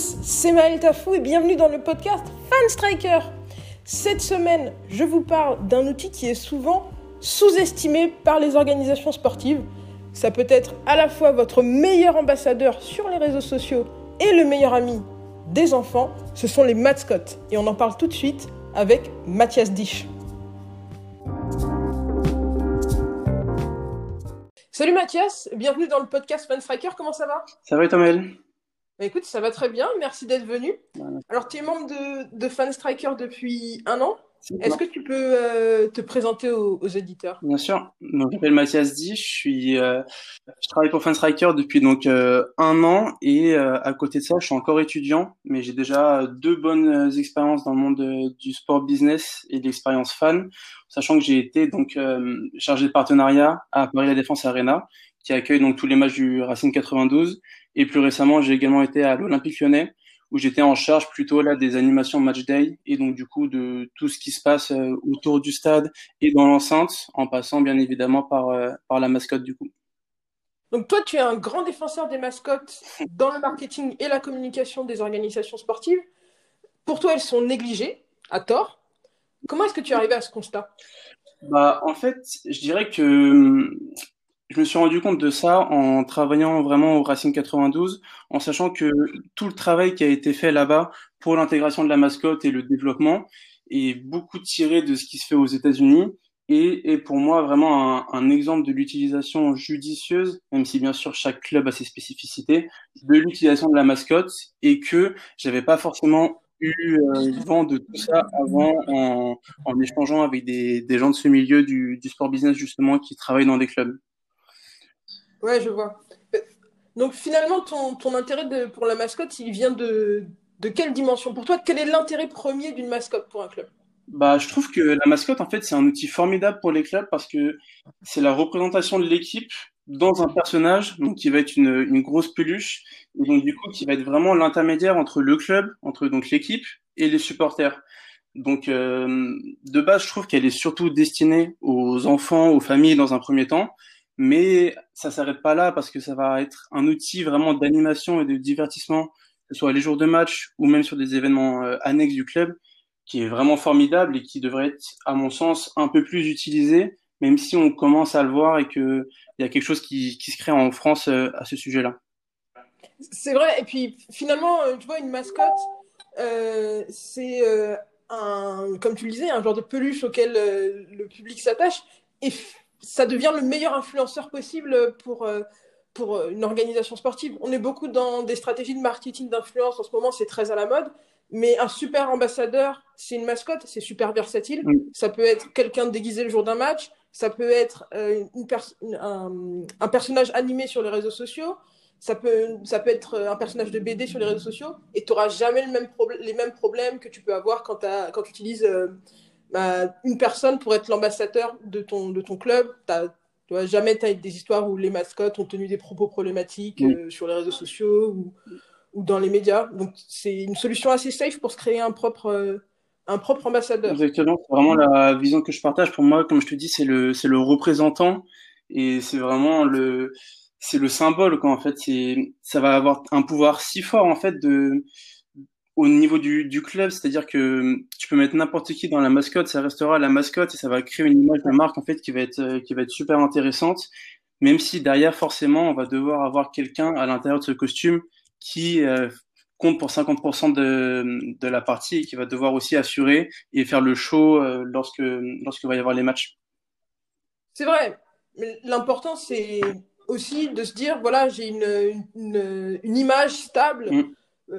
C'est Maël Tafou et bienvenue dans le podcast Fan Striker. Cette semaine, je vous parle d'un outil qui est souvent sous-estimé par les organisations sportives. Ça peut être à la fois votre meilleur ambassadeur sur les réseaux sociaux et le meilleur ami des enfants, ce sont les mascottes. Et on en parle tout de suite avec Mathias Dich. Salut Mathias, bienvenue dans le podcast Fan Striker, comment ça va? Ça va Thomas bah écoute, ça va très bien, merci d'être venu. Alors, tu es membre de, de Fan Striker depuis un an. Est-ce que tu peux euh, te présenter aux, aux éditeurs? Bien sûr. Donc, je m'appelle Mathias Di, je suis, euh, je travaille pour Fan Striker depuis donc euh, un an. Et à côté de ça, je suis encore étudiant, mais j'ai déjà deux bonnes expériences dans le monde du sport business et de l'expérience fan, sachant que j'ai été donc chargé de partenariat à Paris La Défense Arena, qui accueille donc tous les matchs du Racing 92 et plus récemment, j'ai également été à l'Olympique lyonnais, où j'étais en charge plutôt là des animations match day et donc du coup de tout ce qui se passe euh, autour du stade et dans l'enceinte, en passant bien évidemment par, euh, par la mascotte du coup. Donc toi, tu es un grand défenseur des mascottes dans le marketing et la communication des organisations sportives. Pour toi, elles sont négligées, à tort. Comment est-ce que tu es arrivé à ce constat? Bah, En fait, je dirais que je me suis rendu compte de ça en travaillant vraiment au Racing 92, en sachant que tout le travail qui a été fait là-bas pour l'intégration de la mascotte et le développement est beaucoup tiré de ce qui se fait aux États-Unis et est pour moi vraiment un, exemple de l'utilisation judicieuse, même si bien sûr chaque club a ses spécificités, de l'utilisation de la mascotte et que j'avais pas forcément eu euh, vent de tout ça avant en, échangeant avec des, gens de ce milieu du sport business justement qui travaillent dans des clubs. Ouais, je vois. Donc finalement, ton, ton intérêt de, pour la mascotte, il vient de, de quelle dimension? Pour toi, quel est l'intérêt premier d'une mascotte pour un club? Bah, je trouve que la mascotte, en fait, c'est un outil formidable pour les clubs parce que c'est la représentation de l'équipe dans un personnage, donc qui va être une, une grosse peluche, et donc du coup qui va être vraiment l'intermédiaire entre le club, entre donc l'équipe et les supporters. Donc euh, de base, je trouve qu'elle est surtout destinée aux enfants, aux familles dans un premier temps, mais ça s'arrête pas là parce que ça va être un outil vraiment d'animation et de divertissement, que ce soit les jours de match ou même sur des événements euh, annexes du club, qui est vraiment formidable et qui devrait être, à mon sens, un peu plus utilisé, même si on commence à le voir et qu'il y a quelque chose qui, se crée en France euh, à ce sujet-là. C'est vrai, et puis finalement, euh, tu vois, une mascotte, c'est un, comme tu le disais, un genre de peluche auquel le public s'attache. Et ça devient le meilleur influenceur possible pour, euh, pour euh, une organisation sportive. On est beaucoup dans des stratégies de marketing d'influence en ce moment, c'est très à la mode. Mais un super ambassadeur, c'est une mascotte, c'est super versatile. Ça peut être quelqu'un déguisé le jour d'un match, ça peut être euh, une un, un, personnage animé sur les réseaux sociaux, ça peut, ça peut être un personnage de BD sur les réseaux sociaux, et tu n'auras jamais le même les mêmes problèmes que tu peux avoir quand, quand tu utilises bah, une personne pour être l'ambassadeur de ton, de ton club. As, tu vois, jamais tu as des histoires où les mascottes ont tenu des propos problématiques euh, sur les réseaux sociaux ou, ou, dans les médias. Donc, c'est une solution assez safe pour se créer un propre, euh, un propre ambassadeur. Exactement, c'est vraiment la vision que je partage. Pour moi, comme je te dis, c'est le, c'est le représentant et c'est vraiment le, c'est le symbole, quoi, en fait. C'est, ça va avoir un pouvoir si fort, en fait, de, au niveau du, du club, c'est-à-dire que tu peux mettre n'importe qui dans la mascotte, ça restera la mascotte et ça va créer une image de marque en fait qui va être euh, qui va être super intéressante. Même si derrière forcément on va devoir avoir quelqu'un à l'intérieur de ce costume qui euh, compte pour 50% de, de la partie et qui va devoir aussi assurer et faire le show euh, lorsque lorsque va y avoir les matchs. C'est vrai. Mais l'important c'est aussi de se dire voilà j'ai une, une, une, image stable. Mm euh,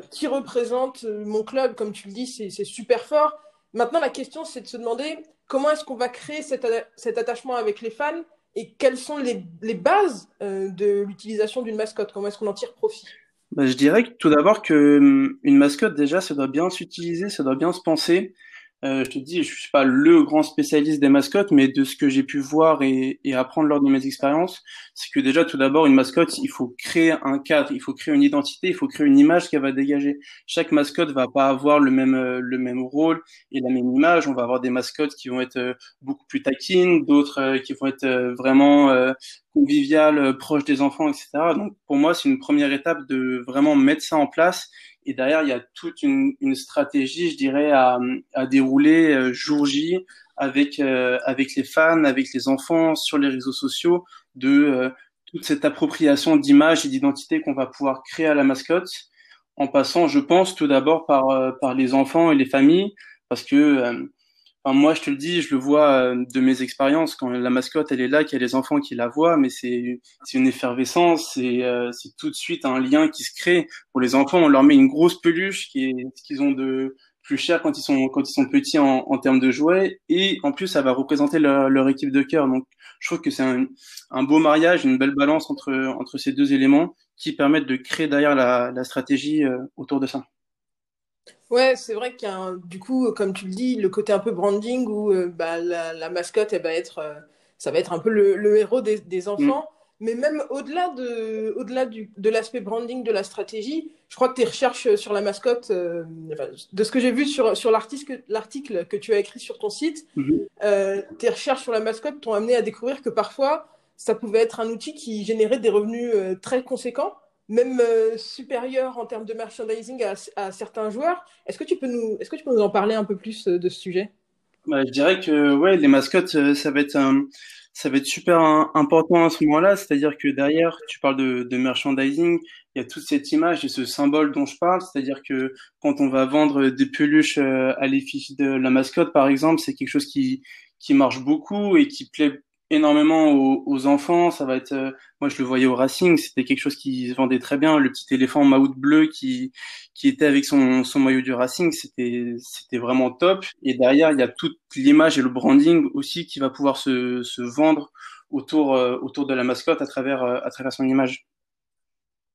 qui représente euh, mon club, comme tu le dis, c'est super fort. Maintenant, la question, c'est de se demander comment est-ce qu'on va créer cet, cet, attachement avec les fans et quelles sont les, les bases euh, de l'utilisation d'une mascotte? Comment est-ce qu'on en tire profit? Bah, Je dirais tout d'abord que hum, une mascotte, déjà, ça doit bien s'utiliser, ça doit bien se penser. Euh, je te dis, je suis pas le grand spécialiste des mascottes, mais de ce que j'ai pu voir et, et, apprendre lors de mes expériences, c'est que déjà, tout d'abord, une mascotte, il faut créer un cadre, il faut créer une identité, il faut créer une image qu'elle va dégager. Chaque mascotte va pas avoir le même euh, le même rôle et la même image. On va avoir des mascottes qui vont être euh, beaucoup plus taquines, d'autres qui vont être vraiment conviviales, proches des enfants, etc. Donc, pour moi, c'est une première étape de vraiment mettre ça en place et derrière, il y a toute une, une stratégie, je dirais, à, à dérouler euh, jour J avec euh, avec les fans, avec les enfants sur les réseaux sociaux, de euh, toute cette appropriation d'image et d'identité qu'on va pouvoir créer à la mascotte, en passant, je pense, tout d'abord par par les enfants et les familles, parce que moi, je te le dis, je le vois euh, de mes expériences quand la mascotte elle est là, qu'il y a les enfants qui la voient, mais c'est une effervescence, c'est euh, tout de suite un lien qui se crée. Pour les enfants, on leur met une grosse peluche qui est ce qu'ils ont de plus cher quand ils sont quand ils sont petits en, en termes de jouets, et en plus ça va représenter leur, leur équipe de cœur. Donc, je trouve que c'est un, un beau mariage, une belle balance entre entre ces deux éléments qui permettent de créer derrière la, la stratégie euh, autour de ça. Ouais, c'est vrai qu'il y a du coup, comme tu le dis, le côté un peu branding où euh, bah, la, mascotte, elle va être, euh, ça va être un peu le, héros des, enfants. Mm. Mais même au-delà de, au-delà de l'aspect branding de la stratégie, je crois que tes recherches sur la mascotte, euh, de ce que j'ai vu sur, sur l'article, l'article que tu as écrit sur ton site, mm-hmm. tes recherches sur la mascotte t'ont amené à découvrir que parfois, ça pouvait être un outil qui générait des revenus très conséquents même euh, supérieur en termes de merchandising à, certains joueurs. Est-ce que, tu peux nous, est-ce que tu peux nous en parler un peu plus euh, de ce sujet? Bah, Je dirais que ouais, les mascottes, euh, ça va être, ça va être super important à ce moment-là. C'est-à-dire que derrière, tu parles de, de merchandising, il y a toute cette image et ce symbole dont je parle. C'est-à-dire que quand on va vendre des peluches à l'effigie de la mascotte, par exemple, c'est quelque chose qui, qui marche beaucoup et qui plaît énormément aux, enfants. Ça va être, euh, moi je le voyais au Racing, c'était quelque chose qui se vendait très bien. Le petit éléphant maout bleu qui qui était avec son son maillot du Racing, c'était c'était vraiment top. Et derrière il y a toute l'image et le branding aussi qui va pouvoir se se vendre autour euh, autour de la mascotte à travers euh, à travers son image.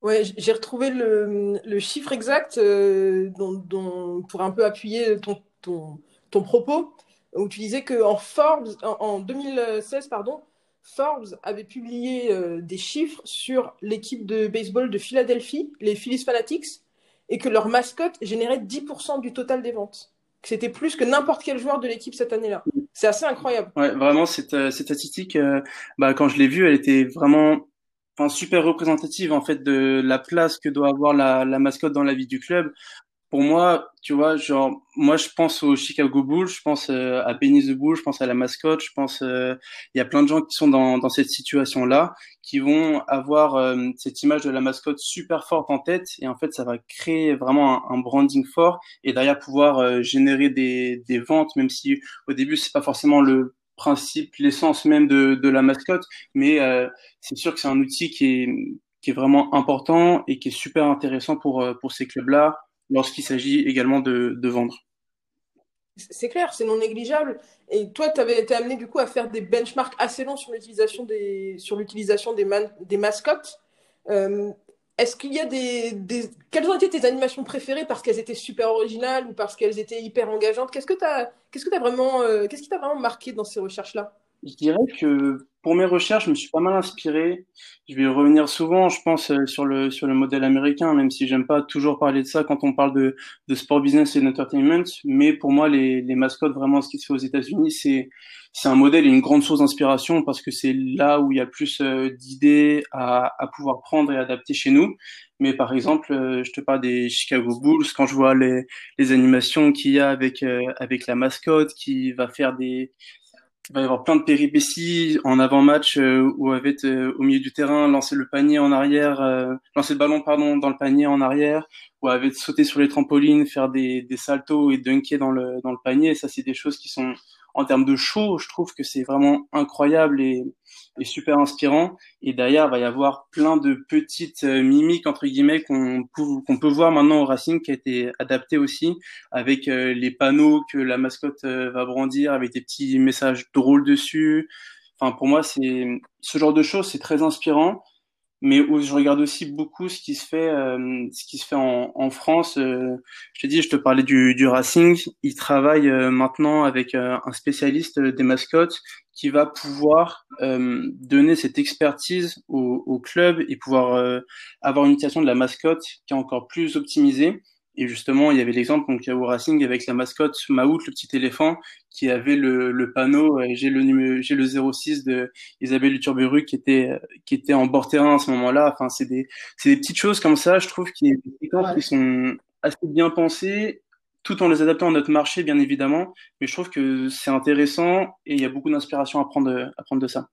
Ouais, j'ai retrouvé le, le chiffre exact dont, dont, pour un peu appuyer ton, ton, ton propos où tu disais qu'en Forbes, en, 2016, pardon, Forbes avait publié euh, des chiffres sur l'équipe de baseball de Philadelphie, les Phillies Fanatics, et que leur mascotte générait 10% du total des ventes. C'était plus que n'importe quel joueur de l'équipe cette année-là. C'est assez incroyable. Ouais, vraiment, cette, euh, cette statistique, euh, bah, quand je l'ai vue, elle était vraiment super représentative en fait de la place que doit avoir la, la mascotte dans la vie du club pour moi, tu vois, genre, moi, je pense au Chicago Bulls, je pense euh, à Benny the Bull, je pense à la mascotte, je pense, euh, il y a plein de gens qui sont dans, dans cette situation-là, qui vont avoir euh, cette image de la mascotte super forte en tête, et en fait, ça va créer vraiment un, branding fort, et derrière pouvoir générer des, des ventes, même si au début, c'est pas forcément le principe, l'essence même de, de la mascotte, mais c'est sûr que c'est un outil qui est qui est vraiment important et qui est super intéressant pour pour ces clubs-là lorsqu'il s'agit également de, vendre. C'est clair, c'est non négligeable. Et toi, tu avais été amené du coup à faire des benchmarks assez longs sur l'utilisation des, sur l'utilisation des, des mascottes. Euh, est-ce qu'il y a des, Quelles ont été tes animations préférées parce qu'elles étaient super originales ou parce qu'elles étaient hyper engageantes? Qu'est-ce que tu qu'est-ce que vraiment, euh, qu'est-ce qui t'a vraiment marqué dans ces recherches-là? Je dirais que pour mes recherches, je me suis pas mal inspiré. Je vais revenir souvent, je pense, euh, sur le sur le modèle américain, même si j'aime pas toujours parler de ça quand on parle de de sport business et d'entertainment. Mais pour moi, les les mascottes, vraiment, ce qui se fait aux États-Unis, c'est c'est un modèle et une grande source d'inspiration parce que c'est là où il y a plus euh, d'idées à à pouvoir prendre et adapter chez nous. Mais par exemple, euh, je te parle des Chicago Bulls quand je vois les les animations qu'il y a avec avec la mascotte qui va faire des il va y avoir plein de péripéties en avant-match euh, où elle va être euh, au milieu du terrain, lancer le panier en arrière, euh, lancer le ballon pardon dans le panier en arrière, ou elle va sauter sur les trampolines, faire des, des saltos et dunker dans le dans le panier. ça, c'est des choses qui sont en termes de show, je trouve que c'est vraiment incroyable et, et, super inspirant. Et derrière, il va y avoir plein de petites euh, mimiques entre guillemets qu'on qu'on peut voir maintenant au Racing, qui a été adapté aussi avec euh, les panneaux que la mascotte euh, va brandir, avec des petits messages drôles dessus. Enfin, pour moi, c'est ce genre de choses, c'est très inspirant. Mais je regarde aussi beaucoup ce qui se fait, euh, ce qui se fait en, en France. Euh, je te dis, je te parlais du, du Racing. Il travaille euh, maintenant avec un spécialiste des mascottes qui va pouvoir donner cette expertise au, au club et pouvoir avoir une utilisation de la mascotte qui est encore plus optimisée et justement, il y avait l'exemple donc au Racing avec la mascotte Maout, le petit éléphant, qui avait le, le panneau euh, j'ai le numéro j'ai le 06 de Isabelle Luturburu qui était qui était en bord terrain à ce moment-là. Enfin, c'est des c'est des petites choses comme ça, je trouve qui, qui sont assez bien pensées tout en les adaptant à notre marché bien évidemment, mais je trouve que c'est intéressant et il y a beaucoup d'inspiration à prendre à prendre de ça.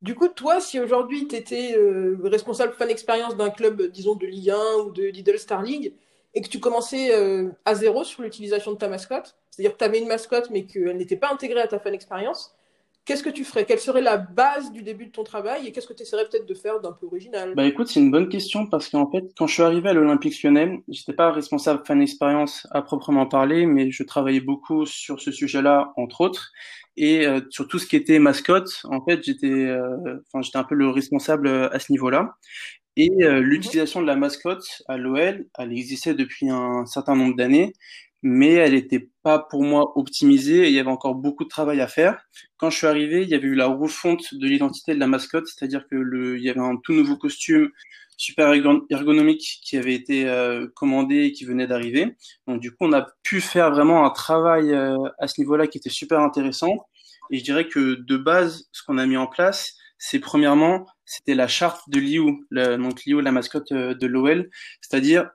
Du coup, toi, si aujourd'hui tu étais euh, responsable fan expérience d'un club, disons, de Ligue 1 ou de Lidl Star League, et que tu commençais euh, à zéro sur l'utilisation de ta mascotte, c'est-à-dire que tu avais une mascotte mais qu'elle n'était pas intégrée à ta fan expérience, qu'est-ce que tu ferais? Quelle serait la base du début de ton travail et qu'est-ce que tu essaierais peut-être de faire d'un peu original? Bah écoute, c'est une bonne question parce qu'en fait, quand je suis arrivé à l'Olympique lyonnais, j'étais pas responsable fan expérience à proprement parler, mais je travaillais beaucoup sur ce sujet-là, entre autres. Et euh, sur tout ce qui était mascotte, en fait, j'étais, euh, j'étais un peu le responsable à ce niveau-là. Et euh, l'utilisation de la mascotte à l'OL, elle existait depuis un certain nombre d'années, mais elle n'était pas pour moi optimisée et il y avait encore beaucoup de travail à faire. Quand je suis arrivé, il y avait eu la refonte de l'identité de la mascotte, c'est-à-dire que le, il y avait un tout nouveau costume super ergonomique qui avait été euh, commandé et qui venait d'arriver. Donc du coup, on a pu faire vraiment un travail euh, à ce niveau-là qui était super intéressant. Et je dirais que de base, ce qu'on a mis en place, c'est premièrement, c'était la charte de Liu, donc Liu, la mascotte euh, de l'OL, c'est-à-dire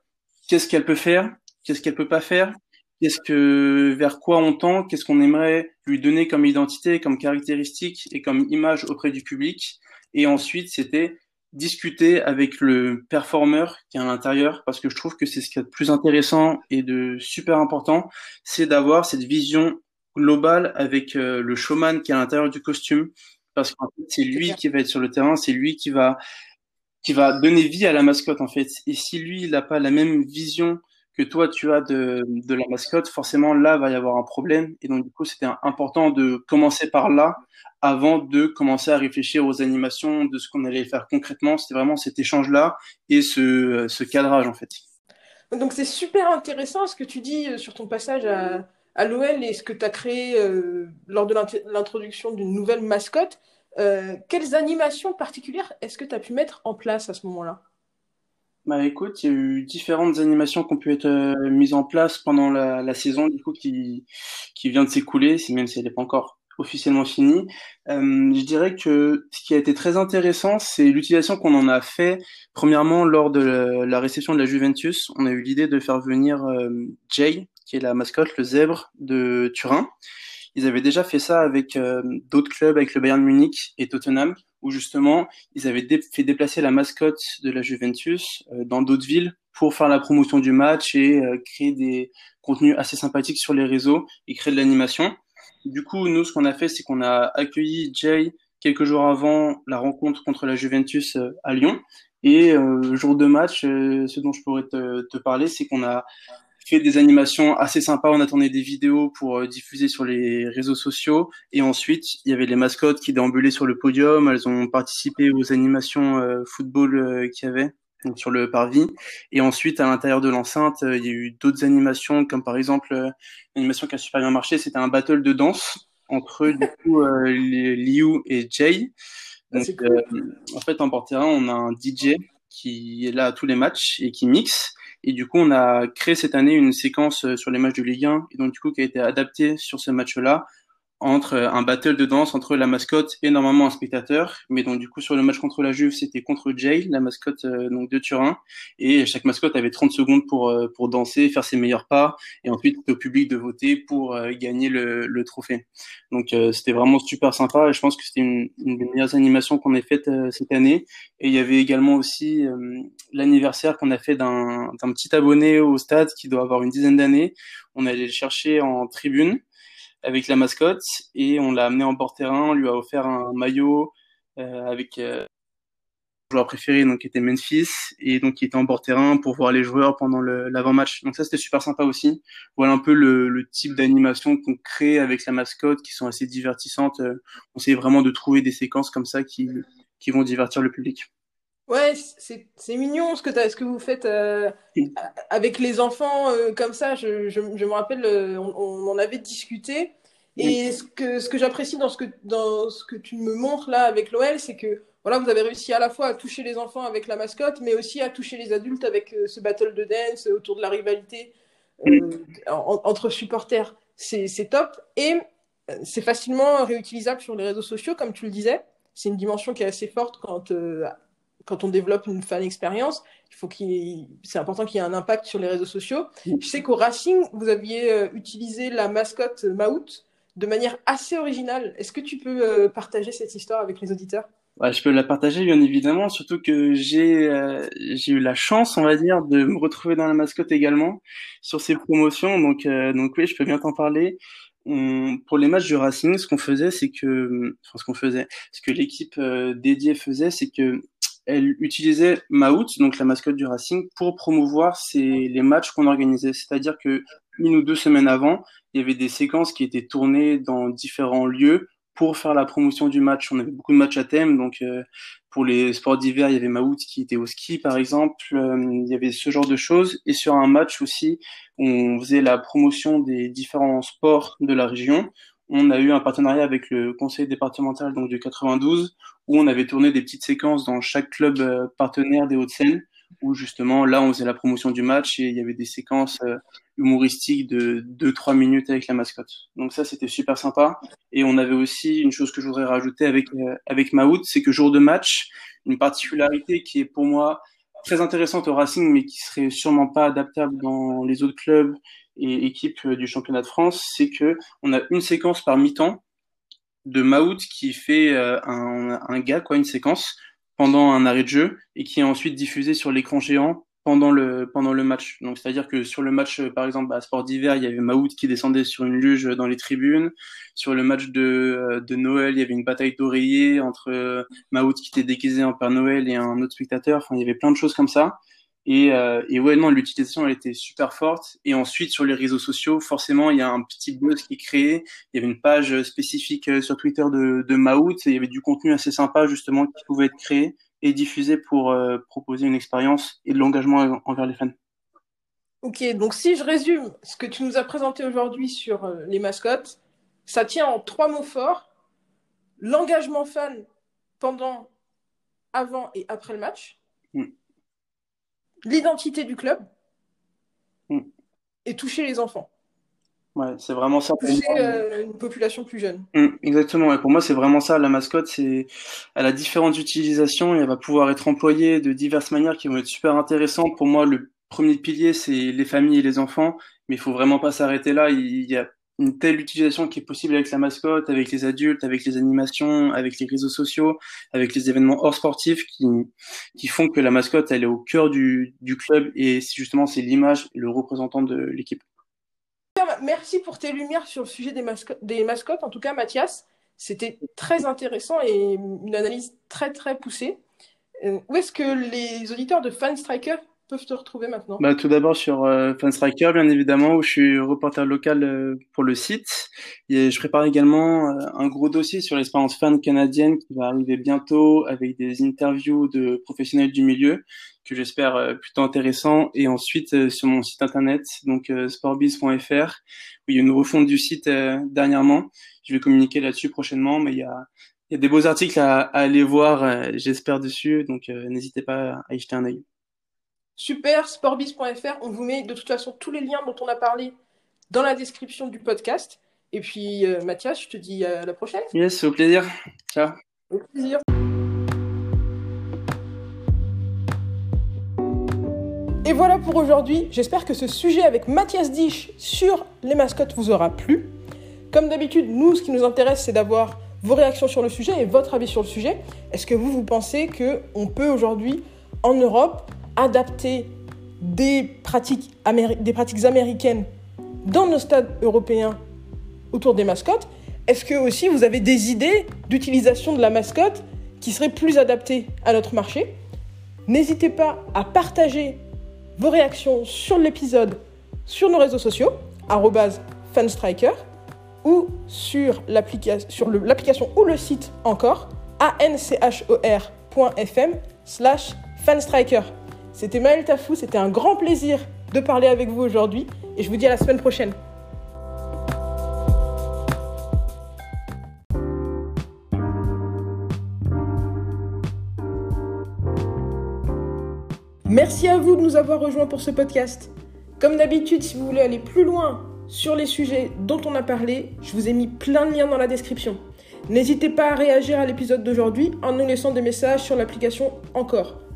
qu'est-ce qu'elle peut faire, qu'est-ce qu'elle peut pas faire, qu'est-ce que vers quoi on tend, qu'est-ce qu'on aimerait lui donner comme identité, comme caractéristique et comme image auprès du public? Et ensuite, c'était discuter avec le performeur qui est à l'intérieur parce que je trouve que c'est ce qui est le plus intéressant et de super important, c'est d'avoir cette vision globale avec euh, le showman qui est à l'intérieur du costume parce qu'en fait, c'est lui qui va être sur le terrain, c'est lui qui va qui va donner vie à la mascotte en fait. Et si lui, il n'a pas la même vision que toi tu as de, de la mascotte, forcément là va y avoir un problème. Et donc du coup, c'était important de commencer par là avant de commencer à réfléchir aux animations, de ce qu'on allait faire concrètement. C'était vraiment cet échange-là et ce, ce cadrage en fait. Donc c'est super intéressant ce que tu dis euh, sur ton passage à, à l'OL et ce que tu as créé euh, lors de l'introduction d'une nouvelle mascotte. Euh, quelles animations particulières est-ce que tu as pu mettre en place à ce moment-là? Bah écoute, il y a eu différentes animations qui ont pu être euh, mises en place pendant la, saison du coup qui, qui vient de s'écouler, même si elle n'est pas encore officiellement finie. Euh, je dirais que ce qui a été très intéressant, c'est l'utilisation qu'on en a fait. Premièrement, lors de la réception de la Juventus, on a eu l'idée de faire venir Jay, qui est la mascotte, le zèbre de Turin. Ils avaient déjà fait ça avec euh, d'autres clubs, avec le Bayern Munich et Tottenham, où justement ils avaient fait déplacer la mascotte de la Juventus euh, dans d'autres villes pour faire la promotion du match et euh, créer des contenus assez sympathiques sur les réseaux et créer de l'animation. Du coup, nous, ce qu'on a fait, c'est qu'on a accueilli Jay quelques jours avant la rencontre contre la Juventus à Lyon. Et euh, jour de match, ce dont je pourrais te, parler, c'est qu'on a fait des animations assez sympas. On attendait des vidéos pour euh, diffuser sur les réseaux sociaux. Et ensuite, il y avait les mascottes qui déambulaient sur le podium. Elles ont participé aux animations euh, football euh, qu'il y avait donc sur le parvis. Et ensuite, à l'intérieur de l'enceinte, il y a eu d'autres animations, comme par exemple l'animation qui a super bien marché, c'était un battle de danse entre du coup Liu et Jay. Ah, donc, en fait, en porte-terrain, on a un DJ qui est là à tous les matchs et qui mixe. Et du coup, on a créé cette année une séquence euh, sur les matchs de Ligue 1, et donc du coup qui a été adaptée sur ce match-là entre euh, un battle de danse entre la mascotte et normalement un spectateur. Mais donc du coup sur le match contre la Juve, c'était contre Jay, la mascotte euh, donc de Turin, et chaque mascotte avait 30 secondes pour pour danser, faire ses meilleurs pas, et ensuite au public de voter pour gagner le, le trophée. Donc c'était vraiment super sympa, et je pense que c'était une, une des meilleures animations qu'on ait faites cette année. Et il y avait également aussi l'anniversaire qu'on a fait d'un petit abonné au stade qui doit avoir une dizaine d'années. On allait le chercher en tribune avec la mascotte et on l'a amené en bord terrain. On lui a offert un maillot euh, avec euh, joueur préféré donc qui était Memphis et donc qui était en bord terrain pour voir les joueurs pendant l'avant-match. Donc ça c'était super sympa aussi. Voilà un peu le, le type d'animation qu'on crée avec la mascotte qui sont assez divertissantes. On essaie vraiment de trouver des séquences comme ça qui qui vont divertir le public. Ouais, c'est mignon ce que, as, ce que vous faites euh, avec les enfants euh, comme ça. Je, je, je me rappelle, euh, on, on, en avait discuté. Et ce que, ce que j'apprécie dans, ce que, dans ce que tu me montres là avec l'OL, c'est que voilà, vous avez réussi à la fois à toucher les enfants avec la mascotte, mais aussi à toucher les adultes avec ce battle de dance autour de la rivalité entre supporters. C'est top. Et c'est facilement réutilisable sur les réseaux sociaux, comme tu le disais. C'est une dimension qui est assez forte quand quand on développe une fan expérience, il faut qu'il, c'est important qu'il y ait un impact sur les réseaux sociaux. Je sais qu'au Racing, vous aviez euh, utilisé la mascotte Maout de manière assez originale. Est-ce que tu peux euh, partager cette histoire avec les auditeurs? Ouais, Je peux la partager bien évidemment, surtout que j'ai euh, j'ai eu la chance, on va dire, de me retrouver dans la mascotte également sur ces promotions. Donc donc oui, je peux bien t'en parler. pour les matchs du Racing, ce qu'on faisait, c'est que, enfin, ce qu'on faisait, ce que l'équipe dédiée faisait, c'est que elle utilisait Maout, donc la mascotte du Racing, pour promouvoir les matchs qu'on organisait. C'est-à-dire que une ou deux semaines avant, il y avait des séquences qui étaient tournées dans différents lieux pour faire la promotion du match. On avait beaucoup de matchs à thème, donc euh, pour les sports d'hiver, il y avait Maout qui était au ski, par exemple. Euh, il y avait ce genre de choses. Et sur un match aussi, on faisait la promotion des différents sports de la région on a eu un partenariat avec le conseil départemental donc du 92 où on avait tourné des petites séquences dans chaque club euh, partenaire des Hauts-de-Seine où justement là on faisait la promotion du match et il y avait des séquences euh, humoristiques de 2-3 minutes avec la mascotte. Donc ça c'était super sympa et on avait aussi une chose que je voudrais rajouter avec euh, avec Maout, c'est que jour de match, une particularité qui est pour moi très intéressante au Racing mais qui serait sûrement pas adaptable dans les autres clubs et équipe du championnat de France, c'est que on a une séquence par mi-temps de Maout qui fait euh, un, un gars, quoi, une séquence pendant un arrêt de jeu et qui est ensuite diffusée sur l'écran géant pendant le pendant le match. Donc c'est-à-dire que sur le match par exemple à Sport d'hiver, il y avait Maout qui descendait sur une luge dans les tribunes. Sur le match de euh, de Noël, il y avait une bataille d'oreillers entre euh, Maout qui était déguisé en Père Noël et un autre spectateur. Enfin, il y avait plein de choses comme ça. Et, euh, et ouais, non, l'utilisation, elle était super forte. Et ensuite, sur les réseaux sociaux, forcément, il y a un petit buzz qui est créé. Il y avait une page spécifique euh, sur Twitter de, de Maout. Et il y avait du contenu assez sympa, justement, qui pouvait être créé et diffusé pour euh, proposer une expérience et de l'engagement envers les fans. Ok, donc si je résume ce que tu nous as présenté aujourd'hui sur euh, les mascottes, ça tient en trois mots forts. L'engagement fan pendant, avant et après le match. Mm l'identité du club mm. et toucher les enfants. Ouais, c'est vraiment ça. Toucher euh, une population plus jeune. Mm, exactement. Et pour moi, c'est vraiment ça. La mascotte, c'est, elle a différentes utilisations et elle va pouvoir être employée de diverses manières qui vont être super intéressantes. Pour moi, le premier pilier, c'est les familles et les enfants. Mais il faut vraiment pas s'arrêter là. Il y a telle utilisation qui est possible avec la mascotte, avec les adultes, avec les animations, avec les réseaux sociaux, avec les événements hors sportifs qui, qui font que la mascotte, elle est au cœur du, du club et justement c'est l'image et le représentant de l'équipe. Merci pour tes lumières sur le sujet des, mascottes, des mascottes. En tout cas, Mathias, c'était très intéressant et une analyse très très poussée. Euh, où est-ce que les auditeurs de Fan Striker te retrouver maintenant bah, Tout d'abord sur euh, Fanstriker, bien évidemment, où je suis reporter local euh, pour le site. Et je prépare également euh, un gros dossier sur l'expérience fan canadienne qui va arriver bientôt avec des interviews de professionnels du milieu que j'espère euh, plutôt intéressant. Et ensuite, sur mon site internet, donc sportbiz.fr, où il y a une refonte du site dernièrement. Je vais communiquer là-dessus prochainement, mais il y a, il y a des beaux articles à, à aller voir, j'espère, dessus. Donc n'hésitez pas à y jeter un œil. Super, sportbiz.fr. On vous met de toute façon tous les liens dont on a parlé dans la description du podcast. Et puis, euh, Mathias, je te dis à la prochaine. Yes, au plaisir. Ciao. Au plaisir. Et voilà pour aujourd'hui. J'espère que ce sujet avec Mathias Dich sur les mascottes vous aura plu. Comme d'habitude, nous, ce qui nous intéresse, c'est d'avoir vos réactions sur le sujet et votre avis sur le sujet. Est-ce que vous, vous pensez qu'on peut aujourd'hui, en Europe, adapter des pratiques, américaines dans nos stades européens autour des mascottes, est-ce que aussi vous avez des idées d'utilisation de la mascotte qui seraient plus adaptées à notre marché? N'hésitez pas à partager vos réactions sur l'épisode sur nos réseaux sociaux, fanstriker, ou sur l'application ou le site encore, anchor.fm slash fanstriker. C'était Maël Tafou, c'était un grand plaisir de parler avec vous aujourd'hui et je vous dis à la semaine prochaine. Merci à vous de nous avoir rejoints pour ce podcast. Comme d'habitude, si vous voulez aller plus loin sur les sujets dont on a parlé, je vous ai mis plein de liens dans la description. N'hésitez pas à réagir à l'épisode d'aujourd'hui en nous laissant des messages sur l'application Encore.